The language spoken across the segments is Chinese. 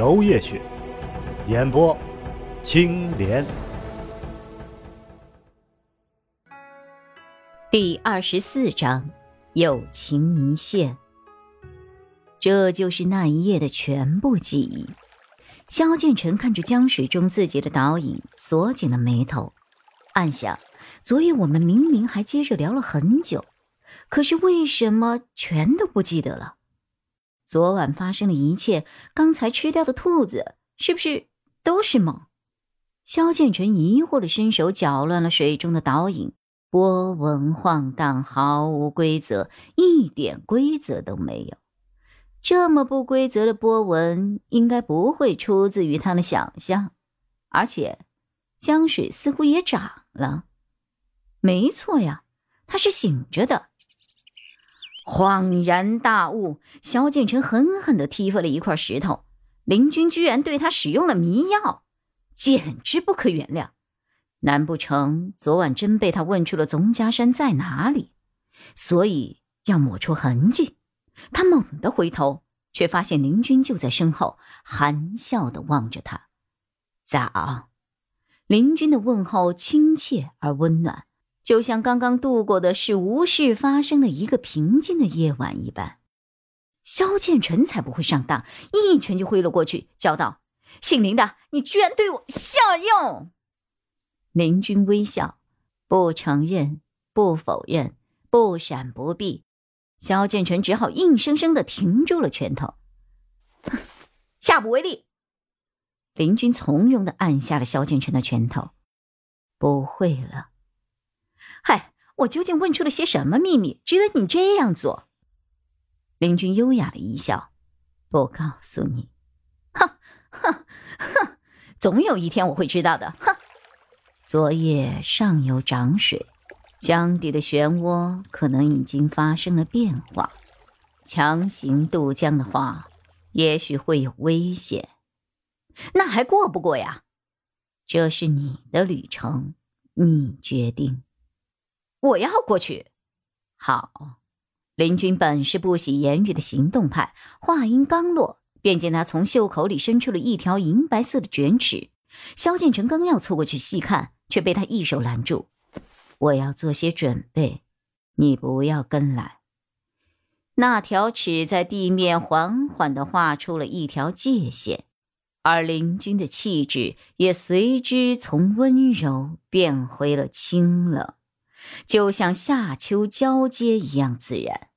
楼夜雪，演播青莲。第二十四章，友情一线。这就是那一夜的全部记忆。萧建成看着江水中自己的倒影，锁紧了眉头，暗想：昨夜我们明明还接着聊了很久，可是为什么全都不记得了？昨晚发生的一切，刚才吃掉的兔子，是不是都是梦？萧建成疑惑的伸手搅乱了水中的倒影。波纹晃荡，毫无规则，一点规则都没有。这么不规则的波纹，应该不会出自于他的想象。而且，江水似乎也涨了。没错呀，他是醒着的。恍然大悟，萧建成狠狠地踢飞了一块石头。林军居然对他使用了迷药，简直不可原谅。难不成昨晚真被他问出了宗家山在哪里，所以要抹出痕迹？他猛地回头，却发现林军就在身后，含笑的望着他。早。林军的问候亲切而温暖，就像刚刚度过的是无事发生的一个平静的夜晚一般。萧建成才不会上当，一拳就挥了过去，叫道：“姓林的，你居然对我下药！”林军微笑，不承认，不否认，不闪不避。萧建成只好硬生生的停住了拳头，下不为例。林军从容的按下了萧建成的拳头，不会了。嗨，我究竟问出了些什么秘密，值得你这样做？林军优雅的一笑，不告诉你。哼哼哼，总有一天我会知道的。哼。昨夜上游涨水，江底的漩涡可能已经发生了变化。强行渡江的话，也许会有危险。那还过不过呀？这是你的旅程，你决定。我要过去。好，林军本是不喜言语的行动派，话音刚落，便见他从袖口里伸出了一条银白色的卷尺。萧建成刚要凑过去细看。却被他一手拦住。我要做些准备，你不要跟来。那条尺在地面缓缓地画出了一条界限，而林君的气质也随之从温柔变回了清冷，就像夏秋交接一样自然，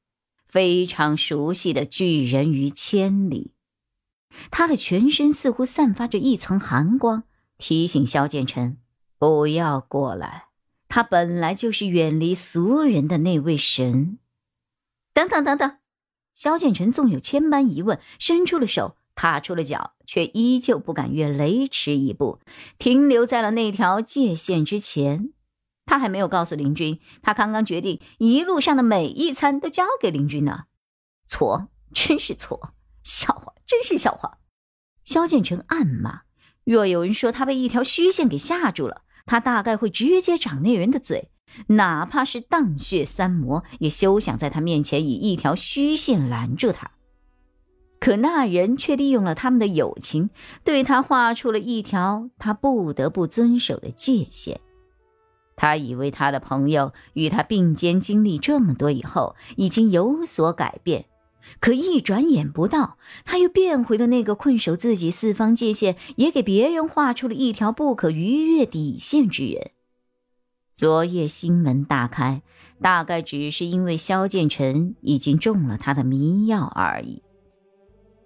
非常熟悉的拒人于千里。他的全身似乎散发着一层寒光，提醒萧剑尘。不要过来！他本来就是远离俗人的那位神。等等等等，萧建成纵有千般疑问，伸出了手，踏出了脚，却依旧不敢越雷池一步，停留在了那条界限之前。他还没有告诉林军，他刚刚决定一路上的每一餐都交给林军呢。错，真是错！笑话，真是笑话！萧建成暗骂：若有人说他被一条虚线给吓住了。他大概会直接掌那人的嘴，哪怕是荡血三魔，也休想在他面前以一条虚线拦住他。可那人却利用了他们的友情，对他画出了一条他不得不遵守的界限。他以为他的朋友与他并肩经历这么多以后，已经有所改变。可一转眼不到，他又变回了那个困守自己四方界限，也给别人画出了一条不可逾越底线之人。昨夜心门大开，大概只是因为萧建成已经中了他的迷药而已。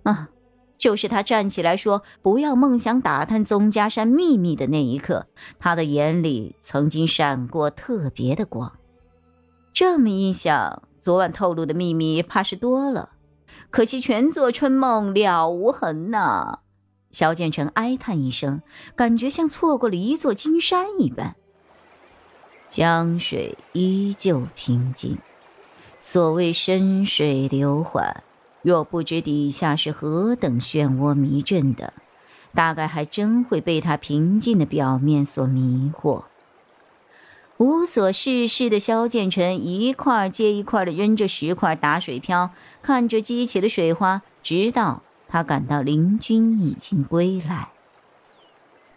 啊，就是他站起来说“不要梦想打探宗家山秘密”的那一刻，他的眼里曾经闪过特别的光。这么一想。昨晚透露的秘密怕是多了，可惜全做春梦了无痕呐。萧建成哀叹一声，感觉像错过了一座金山一般。江水依旧平静。所谓深水流缓，若不知底下是何等漩涡迷阵的，大概还真会被他平静的表面所迷惑。无所事事的萧建成一块接一块的扔着石块打水漂，看着激起的水花，直到他感到林军已经归来。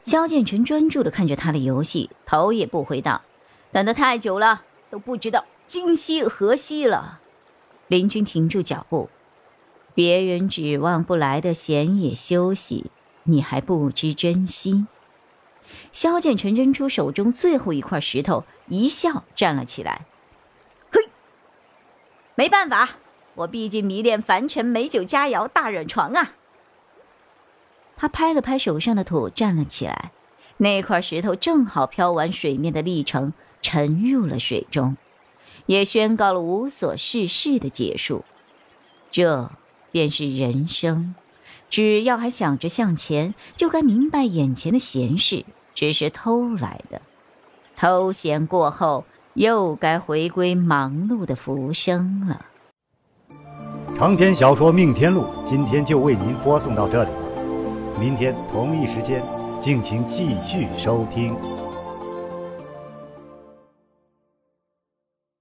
萧建成专注的看着他的游戏，头也不回道：“等得太久了，都不知道今夕何夕了。”林军停住脚步：“别人指望不来的闲野休息，你还不知珍惜。”萧剑尘扔出手中最后一块石头，一笑站了起来。嘿，没办法，我毕竟迷恋凡尘美酒佳肴大软床啊。他拍了拍手上的土，站了起来。那块石头正好飘完水面的历程，沉入了水中，也宣告了无所事事的结束。这便是人生，只要还想着向前，就该明白眼前的闲事。只是偷来的，偷闲过后，又该回归忙碌的浮生了。长篇小说《命天录》今天就为您播送到这里了，明天同一时间，敬请继续收听。